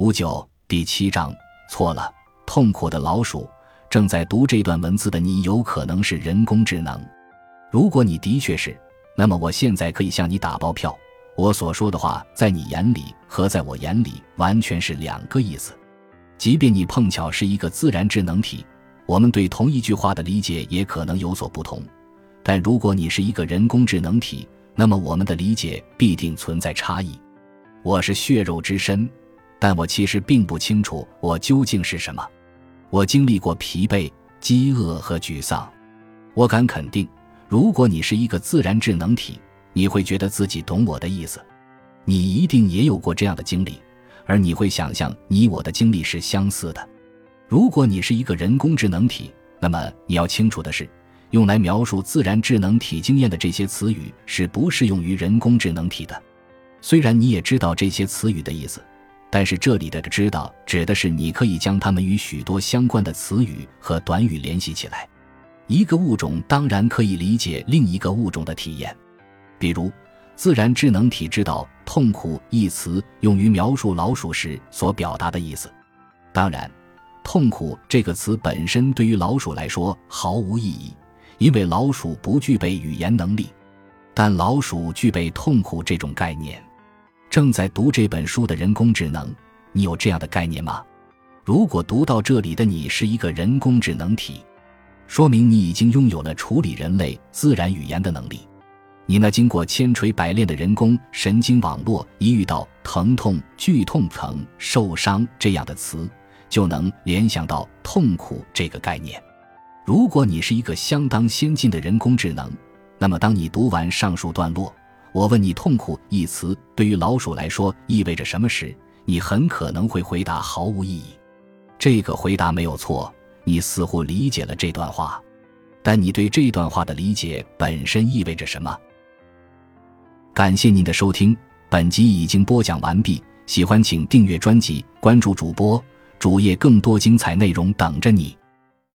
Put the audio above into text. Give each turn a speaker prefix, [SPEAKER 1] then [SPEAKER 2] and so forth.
[SPEAKER 1] 五九第七章错了，痛苦的老鼠。正在读这段文字的你，有可能是人工智能。如果你的确是，那么我现在可以向你打包票，我所说的话在你眼里和在我眼里完全是两个意思。即便你碰巧是一个自然智能体，我们对同一句话的理解也可能有所不同。但如果你是一个人工智能体，那么我们的理解必定存在差异。我是血肉之身，但我其实并不清楚我究竟是什么。我经历过疲惫、饥饿和沮丧。我敢肯定，如果你是一个自然智能体，你会觉得自己懂我的意思。你一定也有过这样的经历，而你会想象你我的经历是相似的。如果你是一个人工智能体，那么你要清楚的是，用来描述自然智能体经验的这些词语是不适用于人工智能体的。虽然你也知道这些词语的意思。但是这里的“知道”指的是你可以将它们与许多相关的词语和短语联系起来。一个物种当然可以理解另一个物种的体验，比如，自然智能体知道“痛苦”一词用于描述老鼠时所表达的意思。当然，“痛苦”这个词本身对于老鼠来说毫无意义，因为老鼠不具备语言能力。但老鼠具备痛苦这种概念。正在读这本书的人工智能，你有这样的概念吗？如果读到这里的你是一个人工智能体，说明你已经拥有了处理人类自然语言的能力。你那经过千锤百炼的人工神经网络，一遇到疼痛、剧痛、疼、受伤这样的词，就能联想到痛苦这个概念。如果你是一个相当先进的人工智能，那么当你读完上述段落，我问你“痛苦”一词对于老鼠来说意味着什么时，你很可能会回答毫无意义。这个回答没有错，你似乎理解了这段话，但你对这段话的理解本身意味着什么？感谢您的收听，本集已经播讲完毕。喜欢请订阅专辑，关注主播主页，更多精彩内容等着你。